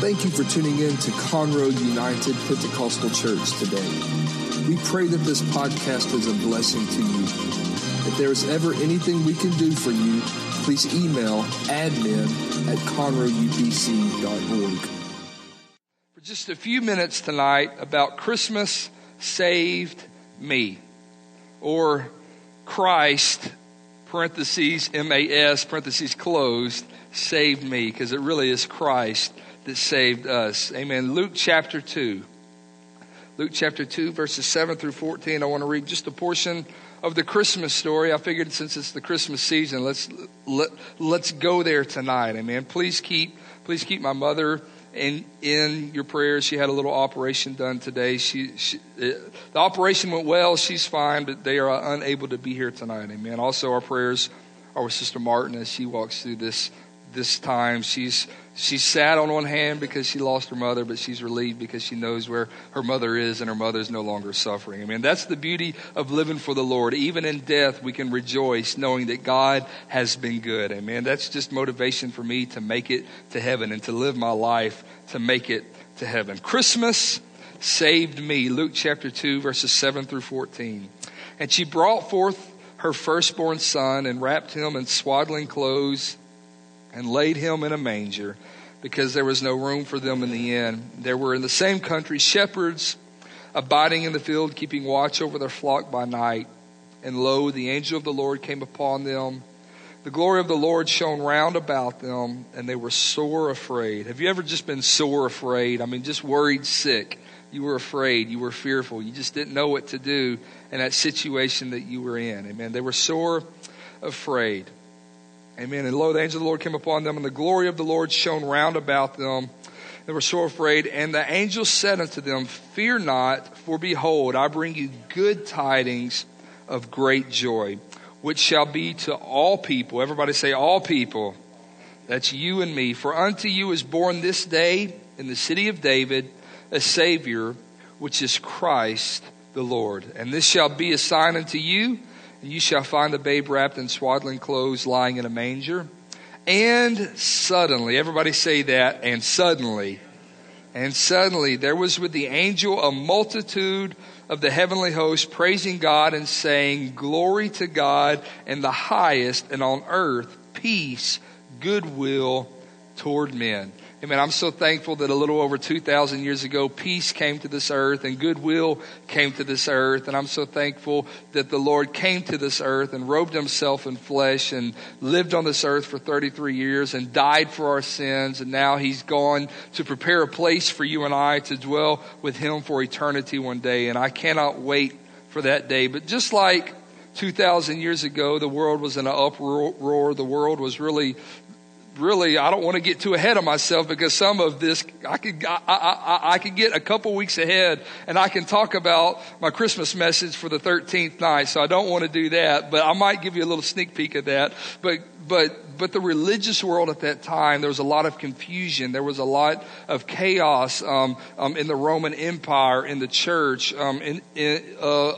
Thank you for tuning in to Conroe United Pentecostal Church today. We pray that this podcast is a blessing to you. If there is ever anything we can do for you, please email admin at conroeupc.org. For just a few minutes tonight about Christmas saved me, or Christ, parentheses, M-A-S, parentheses closed, saved me, because it really is Christ that saved us. Amen. Luke chapter 2. Luke chapter 2, verses 7 through 14. I want to read just a portion of the Christmas story. I figured since it's the Christmas season, let's let, let's go there tonight. Amen. Please keep please keep my mother in in your prayers. She had a little operation done today. She, she uh, the operation went well. She's fine, but they are unable to be here tonight. Amen. Also, our prayers are with Sister Martin as she walks through this this time. She's she's sad on one hand because she lost her mother, but she's relieved because she knows where her mother is and her mother is no longer suffering. I mean, that's the beauty of living for the Lord. Even in death, we can rejoice knowing that God has been good. Amen. That's just motivation for me to make it to heaven and to live my life to make it to heaven. Christmas saved me. Luke chapter 2, verses 7 through 14. And she brought forth her firstborn son and wrapped him in swaddling clothes and laid him in a manger because there was no room for them in the inn. There were in the same country shepherds abiding in the field, keeping watch over their flock by night. And lo, the angel of the Lord came upon them. The glory of the Lord shone round about them, and they were sore afraid. Have you ever just been sore afraid? I mean, just worried sick. You were afraid. You were fearful. You just didn't know what to do in that situation that you were in. Amen. They were sore afraid. Amen. And lo, the angel of the Lord came upon them, and the glory of the Lord shone round about them. They were so afraid. And the angel said unto them, Fear not, for behold, I bring you good tidings of great joy, which shall be to all people. Everybody say, All people. That's you and me. For unto you is born this day in the city of David a Savior, which is Christ the Lord. And this shall be a sign unto you you shall find the babe wrapped in swaddling clothes lying in a manger. And suddenly, everybody say that, and suddenly, and suddenly there was with the angel a multitude of the heavenly host praising God and saying, Glory to God in the highest, and on earth peace, goodwill toward men. Amen. I'm so thankful that a little over 2,000 years ago, peace came to this earth and goodwill came to this earth. And I'm so thankful that the Lord came to this earth and robed himself in flesh and lived on this earth for 33 years and died for our sins. And now he's gone to prepare a place for you and I to dwell with him for eternity one day. And I cannot wait for that day. But just like 2,000 years ago, the world was in an uproar. The world was really really, I don't want to get too ahead of myself because some of this, I could, I, I, I could get a couple weeks ahead and I can talk about my Christmas message for the 13th night. So I don't want to do that, but I might give you a little sneak peek of that. But, but, but the religious world at that time, there was a lot of confusion. There was a lot of chaos, um, um, in the Roman Empire, in the church, um, in, in uh,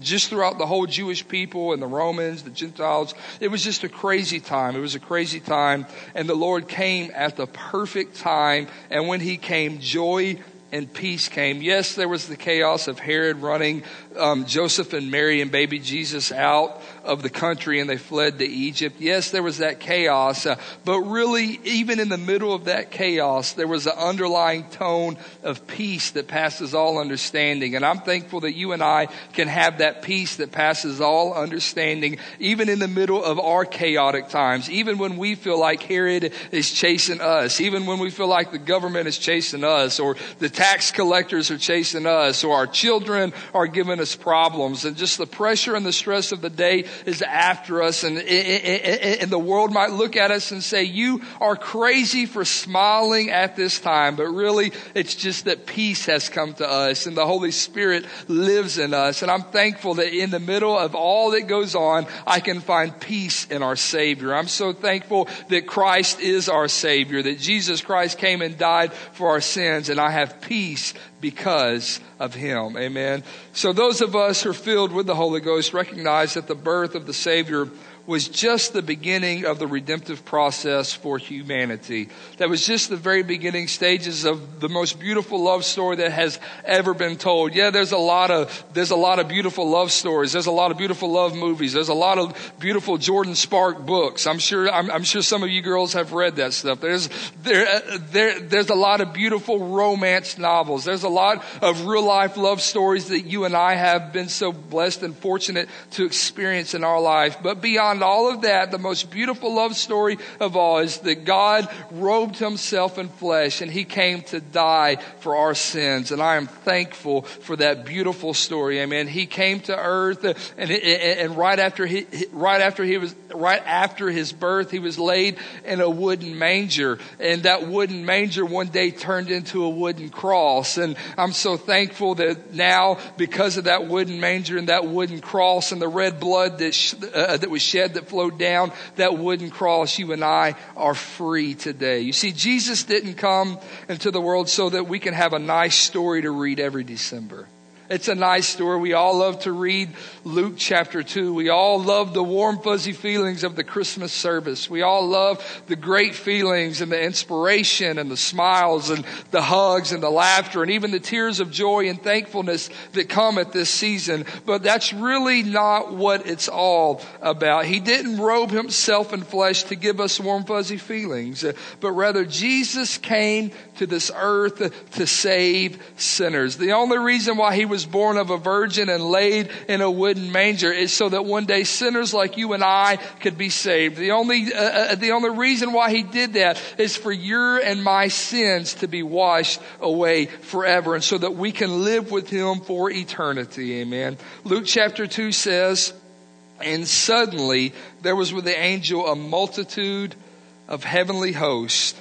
just throughout the whole Jewish people and the Romans, the Gentiles. It was just a crazy time. It was a crazy time. And the Lord came at the perfect time. And when He came, joy and peace came. Yes, there was the chaos of Herod running um, Joseph and Mary and baby Jesus out of the country and they fled to Egypt. Yes, there was that chaos, uh, but really, even in the middle of that chaos, there was an underlying tone of peace that passes all understanding. And I'm thankful that you and I can have that peace that passes all understanding, even in the middle of our chaotic times, even when we feel like Herod is chasing us, even when we feel like the government is chasing us, or the tax collectors are chasing us, or our children are giving us problems, and just the pressure and the stress of the day is after us and, and the world might look at us and say, you are crazy for smiling at this time. But really, it's just that peace has come to us and the Holy Spirit lives in us. And I'm thankful that in the middle of all that goes on, I can find peace in our Savior. I'm so thankful that Christ is our Savior, that Jesus Christ came and died for our sins and I have peace because of him. Amen. So those of us who are filled with the Holy Ghost recognize that the birth of the Savior was just the beginning of the redemptive process for humanity. That was just the very beginning stages of the most beautiful love story that has ever been told. Yeah, there's a lot of, there's a lot of beautiful love stories. There's a lot of beautiful love movies. There's a lot of beautiful Jordan Spark books. I'm sure, I'm, I'm sure some of you girls have read that stuff. There's, there, uh, there, there's a lot of beautiful romance novels. There's a lot of real life love stories that you and I have been so blessed and fortunate to experience in our life. But beyond all of that, the most beautiful love story of all is that God robed himself in flesh and he came to die for our sins. And I am thankful for that beautiful story. Amen. He came to earth and, and right after he, right after he was, right after his birth, he was laid in a wooden manger and that wooden manger one day turned into a wooden cross. And I'm so thankful that now because of that wooden manger and that wooden cross and the red blood that, sh- uh, that was shed that flowed down that wooden cross, you and I are free today. You see, Jesus didn't come into the world so that we can have a nice story to read every December. It's a nice story. We all love to read Luke chapter 2. We all love the warm, fuzzy feelings of the Christmas service. We all love the great feelings and the inspiration and the smiles and the hugs and the laughter and even the tears of joy and thankfulness that come at this season. But that's really not what it's all about. He didn't robe himself in flesh to give us warm, fuzzy feelings, but rather Jesus came to this earth to save sinners. The only reason why he was born of a virgin and laid in a wooden manger is so that one day sinners like you and I could be saved. The only, uh, uh, the only reason why he did that is for your and my sins to be washed away forever and so that we can live with him for eternity. Amen. Luke chapter 2 says, and suddenly there was with the angel a multitude of heavenly hosts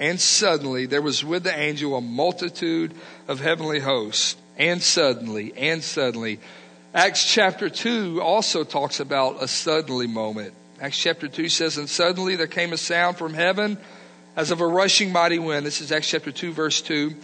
and suddenly there was with the angel a multitude of heavenly hosts. And suddenly, and suddenly. Acts chapter 2 also talks about a suddenly moment. Acts chapter 2 says, And suddenly there came a sound from heaven as of a rushing mighty wind. This is Acts chapter 2, verse 2.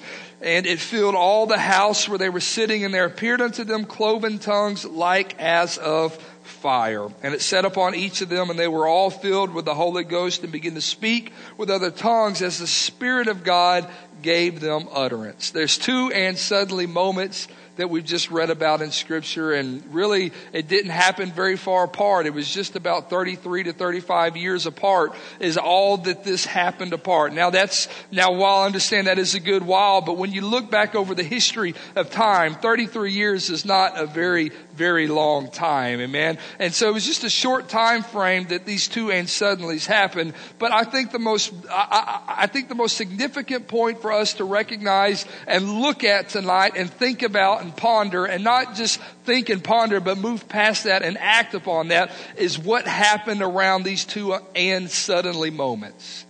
And it filled all the house where they were sitting, and there appeared unto them cloven tongues like as of fire. And it set upon each of them, and they were all filled with the Holy Ghost and began to speak with other tongues as the Spirit of God gave them utterance. There's two and suddenly moments that we've just read about in scripture and really it didn't happen very far apart. It was just about 33 to 35 years apart is all that this happened apart. Now that's, now while I understand that is a good while, but when you look back over the history of time, 33 years is not a very, very long time. Amen. And so it was just a short time frame that these two and suddenlies happened. But I think the most, I, I, I think the most significant point for us to recognize and look at tonight and think about and ponder and not just think and ponder, but move past that and act upon that is what happened around these two and suddenly moments.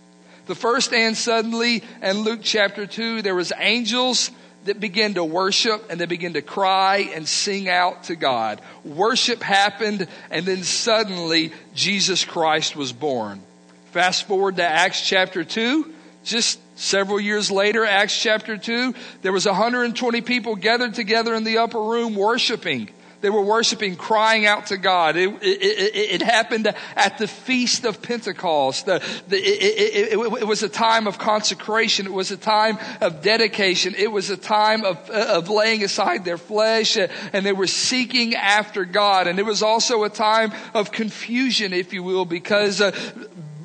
The first and suddenly in Luke chapter 2, there was angels that began to worship and they began to cry and sing out to God. Worship happened and then suddenly Jesus Christ was born. Fast forward to Acts chapter 2, just Several years later, Acts chapter 2, there was 120 people gathered together in the upper room worshiping. They were worshiping, crying out to God. It, it, it, it happened at the feast of Pentecost. The, the, it, was a time of consecration. It was a time of dedication. It was a time of, of laying aside their flesh and they were seeking after God. And it was also a time of confusion, if you will, because uh,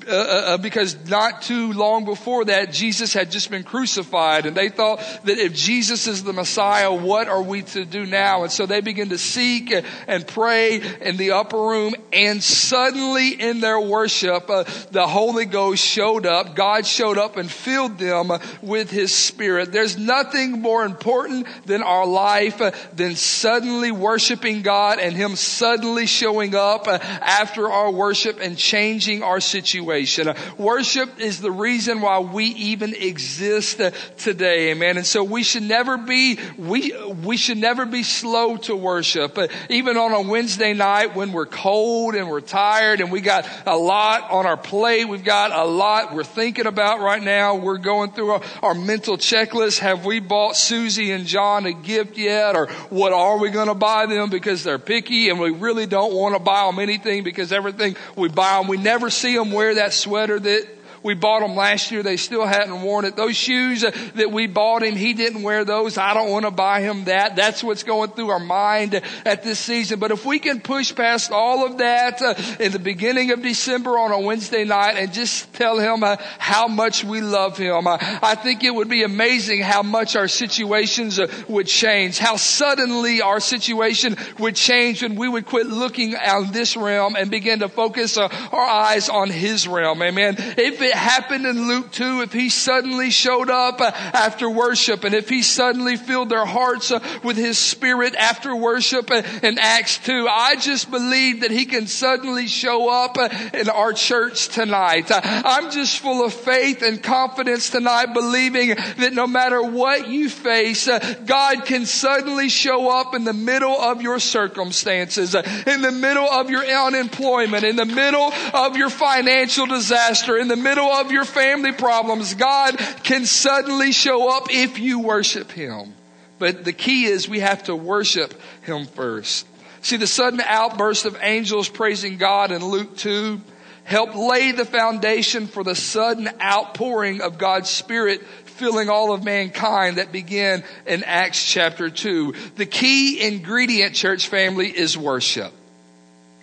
uh, uh, uh, because not too long before that, Jesus had just been crucified and they thought that if Jesus is the Messiah, what are we to do now? And so they began to seek and pray in the upper room and suddenly in their worship, uh, the Holy Ghost showed up. God showed up and filled them with His Spirit. There's nothing more important than our life uh, than suddenly worshiping God and Him suddenly showing up uh, after our worship and changing our situation situation. Uh, worship is the reason why we even exist uh, today. Amen. And so we should never be, we, we should never be slow to worship. Uh, even on a Wednesday night when we're cold and we're tired and we got a lot on our plate. We've got a lot we're thinking about right now. We're going through our, our mental checklist. Have we bought Susie and John a gift yet? Or what are we going to buy them because they're picky and we really don't want to buy them anything because everything we buy them, we never see them wear that sweater that we bought them last year. They still hadn't worn it. Those shoes that we bought him, he didn't wear those. I don't want to buy him that. That's what's going through our mind at this season. But if we can push past all of that uh, in the beginning of December on a Wednesday night and just tell him uh, how much we love him, uh, I think it would be amazing how much our situations would change, how suddenly our situation would change when we would quit looking on this realm and begin to focus our eyes on his realm. Amen. If it it happened in Luke 2, if he suddenly showed up uh, after worship and if he suddenly filled their hearts uh, with his spirit after worship uh, in Acts 2, I just believe that he can suddenly show up in our church tonight. I'm just full of faith and confidence tonight, believing that no matter what you face, God can suddenly show up in the middle of your circumstances, in the middle of your unemployment, in the middle of your financial disaster, in the middle middle of your family problems, God can suddenly show up if you worship Him. But the key is we have to worship Him first. See, the sudden outburst of angels praising God in Luke 2 helped lay the foundation for the sudden outpouring of God's Spirit filling all of mankind that began in Acts chapter 2. The key ingredient, church family, is worship.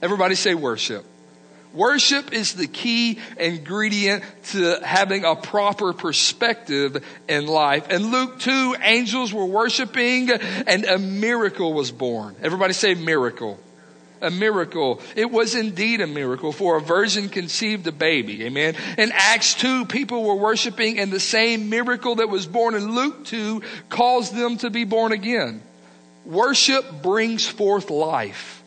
Everybody say worship. Worship is the key ingredient to having a proper perspective in life. In Luke 2, angels were worshiping and a miracle was born. Everybody say miracle. A miracle. It was indeed a miracle for a virgin conceived a baby. Amen. In Acts 2, people were worshiping and the same miracle that was born in Luke 2 caused them to be born again. Worship brings forth life.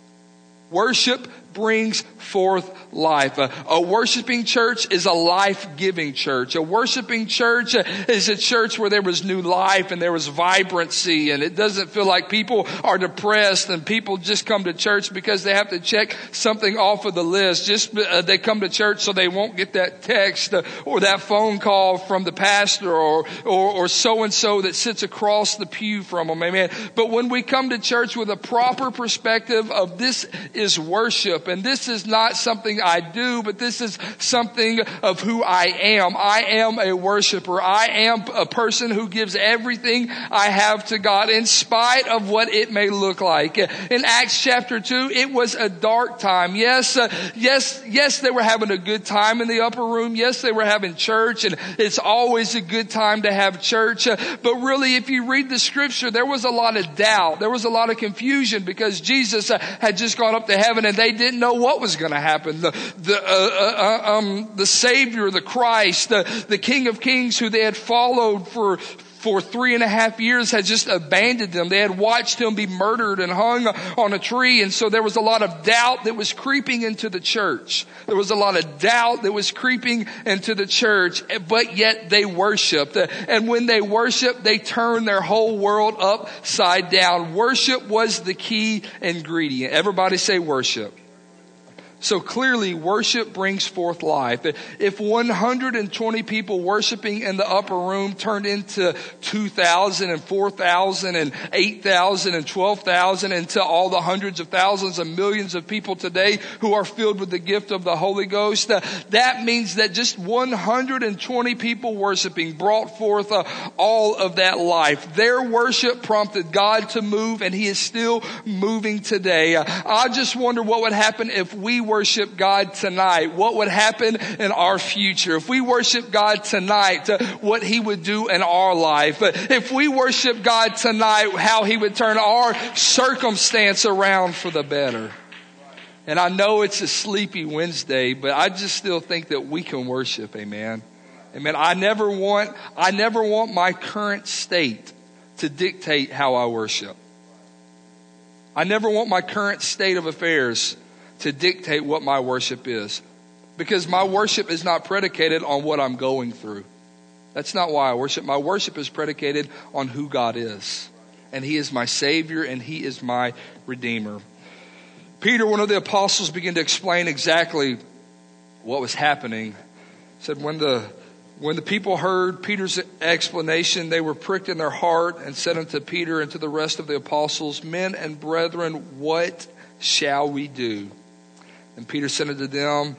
Worship brings forth life. A, a, worshiping church is a life-giving church. A worshiping church is a church where there was new life and there was vibrancy and it doesn't feel like people are depressed and people just come to church because they have to check something off of the list. Just uh, they come to church so they won't get that text uh, or that phone call from the pastor or or so and so that sits across the pew from them. Amen. But when we come to church with a proper perspective of this is worship worship. And this is not something I do, but this is something of who I am. I am a worshiper. I am a person who gives everything I have to God in spite of what it may look like. In Acts chapter 2, it was a dark time. Yes, uh, yes, yes, they were having a good time in the upper room. Yes, they were having church and it's always a good time to have church. Uh, but really, if you read the scripture, there was a lot of doubt. There was a lot of confusion because Jesus uh, had just gone up to heaven and they didn't didn't know what was going to happen. The, the, uh, uh, uh, um, the Savior, the Christ, the, the King of Kings who they had followed for, for three and a half years had just abandoned them. They had watched him be murdered and hung on a tree. And so there was a lot of doubt that was creeping into the church. There was a lot of doubt that was creeping into the church, but yet they worshiped. And when they worshiped, they turned their whole world upside down. Worship was the key ingredient. Everybody say worship. So clearly worship brings forth life. If 120 people worshiping in the upper room turned into 2,000 and 4,000 and 8,000 and 12,000 into all the hundreds of thousands and millions of people today who are filled with the gift of the Holy Ghost, uh, that means that just 120 people worshiping brought forth uh, all of that life. Their worship prompted God to move and He is still moving today. Uh, I just wonder what would happen if we were worship God tonight, what would happen in our future? If we worship God tonight, uh, what He would do in our life. Uh, if we worship God tonight, how He would turn our circumstance around for the better. And I know it's a sleepy Wednesday, but I just still think that we can worship. Amen. Amen. I never want, I never want my current state to dictate how I worship. I never want my current state of affairs to dictate what my worship is. Because my worship is not predicated on what I'm going through. That's not why I worship. My worship is predicated on who God is. And He is my Savior and He is my Redeemer. Peter, one of the apostles, began to explain exactly what was happening. He said, when the, when the people heard Peter's explanation, they were pricked in their heart and said unto Peter and to the rest of the apostles, Men and brethren, what shall we do? And Peter said unto them,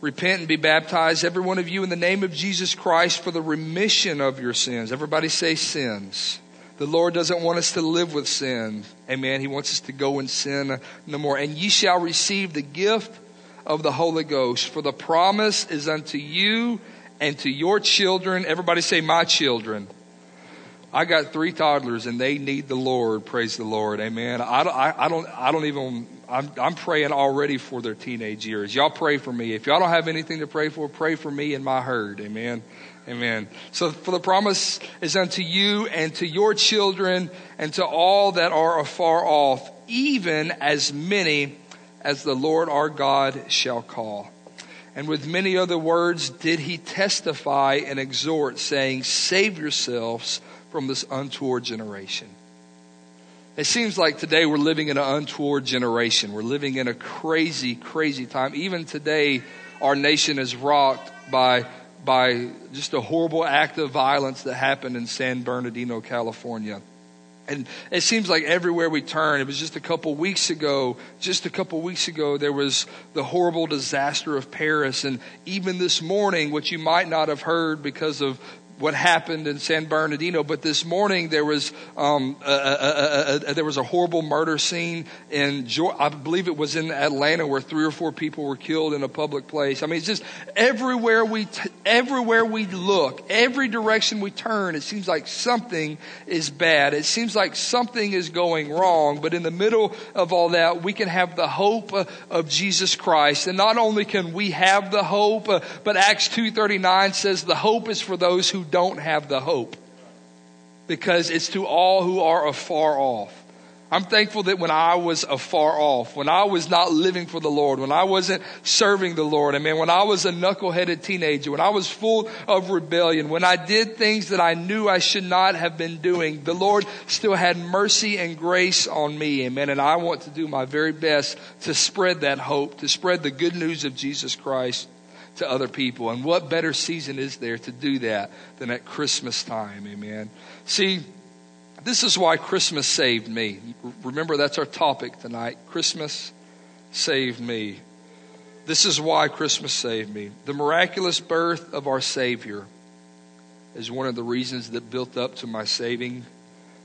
Repent and be baptized, every one of you, in the name of Jesus Christ for the remission of your sins. Everybody say sins. The Lord doesn't want us to live with sin. Amen. He wants us to go and sin no more. And ye shall receive the gift of the Holy Ghost, for the promise is unto you and to your children. Everybody say, my children. I got three toddlers and they need the Lord. Praise the Lord. Amen. I don't, I, I don't, I don't even, I'm, I'm praying already for their teenage years. Y'all pray for me. If y'all don't have anything to pray for, pray for me and my herd. Amen. Amen. So for the promise is unto you and to your children and to all that are afar off, even as many as the Lord our God shall call. And with many other words did he testify and exhort, saying, Save yourselves from this untoward generation. It seems like today we're living in an untoward generation. We're living in a crazy, crazy time. Even today, our nation is rocked by by just a horrible act of violence that happened in San Bernardino, California. And it seems like everywhere we turn, it was just a couple weeks ago, just a couple weeks ago, there was the horrible disaster of Paris. And even this morning, which you might not have heard because of what happened in San Bernardino, but this morning there was um, a, a, a, there was a horrible murder scene in I believe it was in Atlanta where three or four people were killed in a public place. I mean, it's just everywhere we t- everywhere we look, every direction we turn, it seems like something is bad. It seems like something is going wrong. But in the middle of all that, we can have the hope uh, of Jesus Christ, and not only can we have the hope, uh, but Acts two thirty nine says the hope is for those who don't have the hope because it's to all who are afar off. I'm thankful that when I was afar off, when I was not living for the Lord, when I wasn't serving the Lord, I mean, when I was a knuckleheaded teenager, when I was full of rebellion, when I did things that I knew I should not have been doing, the Lord still had mercy and grace on me. Amen. And I want to do my very best to spread that hope, to spread the good news of Jesus Christ to other people. And what better season is there to do that than at Christmas time? Amen. See, this is why Christmas saved me. Remember, that's our topic tonight. Christmas saved me. This is why Christmas saved me. The miraculous birth of our Savior is one of the reasons that built up to my saving,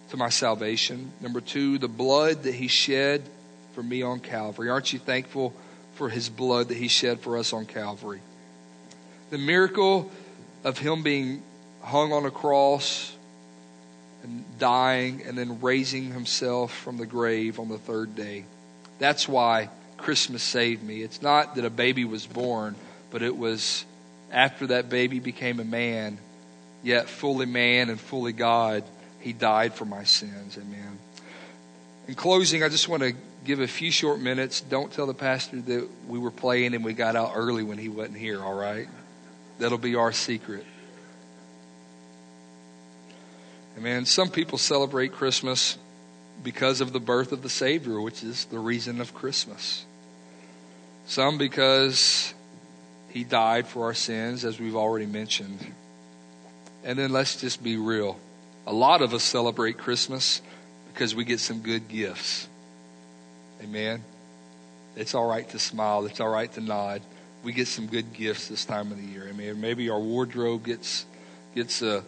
to my salvation. Number two, the blood that He shed for me on Calvary. Aren't you thankful for His blood that He shed for us on Calvary? The miracle of him being hung on a cross and dying and then raising himself from the grave on the third day. That's why Christmas saved me. It's not that a baby was born, but it was after that baby became a man, yet fully man and fully God, he died for my sins. Amen. In closing, I just want to give a few short minutes. Don't tell the pastor that we were playing and we got out early when he wasn't here, all right? That'll be our secret. Amen. Some people celebrate Christmas because of the birth of the Savior, which is the reason of Christmas. Some because He died for our sins, as we've already mentioned. And then let's just be real. A lot of us celebrate Christmas because we get some good gifts. Amen. It's all right to smile. It's all right to nod we get some good gifts this time of the year. I mean, maybe our wardrobe gets gets a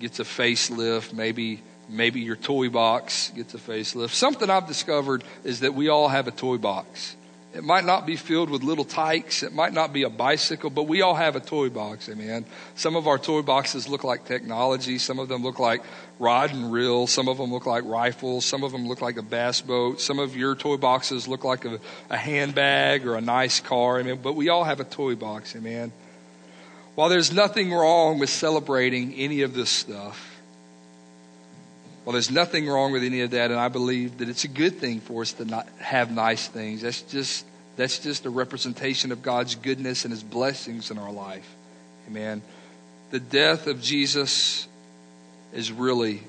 gets a facelift. Maybe maybe your toy box gets a facelift. Something I've discovered is that we all have a toy box. It might not be filled with little tykes. It might not be a bicycle, but we all have a toy box, amen. Some of our toy boxes look like technology. Some of them look like rod and reel. Some of them look like rifles. Some of them look like a bass boat. Some of your toy boxes look like a, a handbag or a nice car, amen. But we all have a toy box, amen. While there's nothing wrong with celebrating any of this stuff, well, there's nothing wrong with any of that, and I believe that it's a good thing for us to not have nice things. That's just That's just a representation of God's goodness and his blessings in our life. Amen. The death of Jesus is really,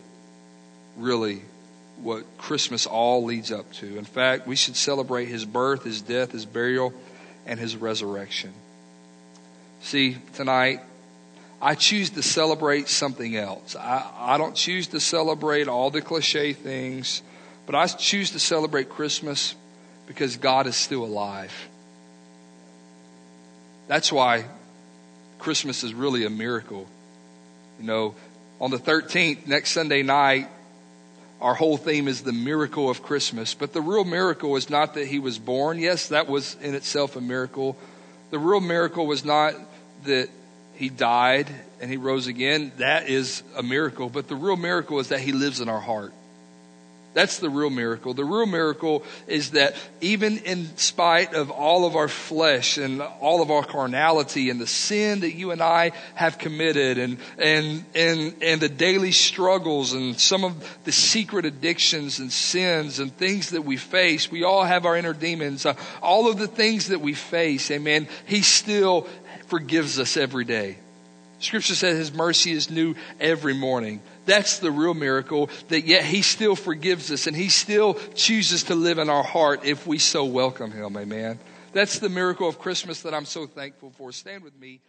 really what Christmas all leads up to. In fact, we should celebrate his birth, his death, his burial, and his resurrection. See, tonight, I choose to celebrate something else. I, I don't choose to celebrate all the cliche things, but I choose to celebrate Christmas because God is still alive. That's why Christmas is really a miracle. You know, on the 13th, next Sunday night, our whole theme is the miracle of Christmas. But the real miracle is not that he was born. Yes, that was in itself a miracle. The real miracle was not that he died and he rose again. That is a miracle. But the real miracle is that he lives in our heart. That's the real miracle. The real miracle is that even in spite of all of our flesh and all of our carnality and the sin that you and I have committed and, and, and, and the daily struggles and some of the secret addictions and sins and things that we face, we all have our inner demons. Uh, all of the things that we face, amen, He still forgives us every day. Scripture says His mercy is new every morning. That's the real miracle, that yet He still forgives us and He still chooses to live in our heart if we so welcome Him. Amen. That's the miracle of Christmas that I'm so thankful for. Stand with me.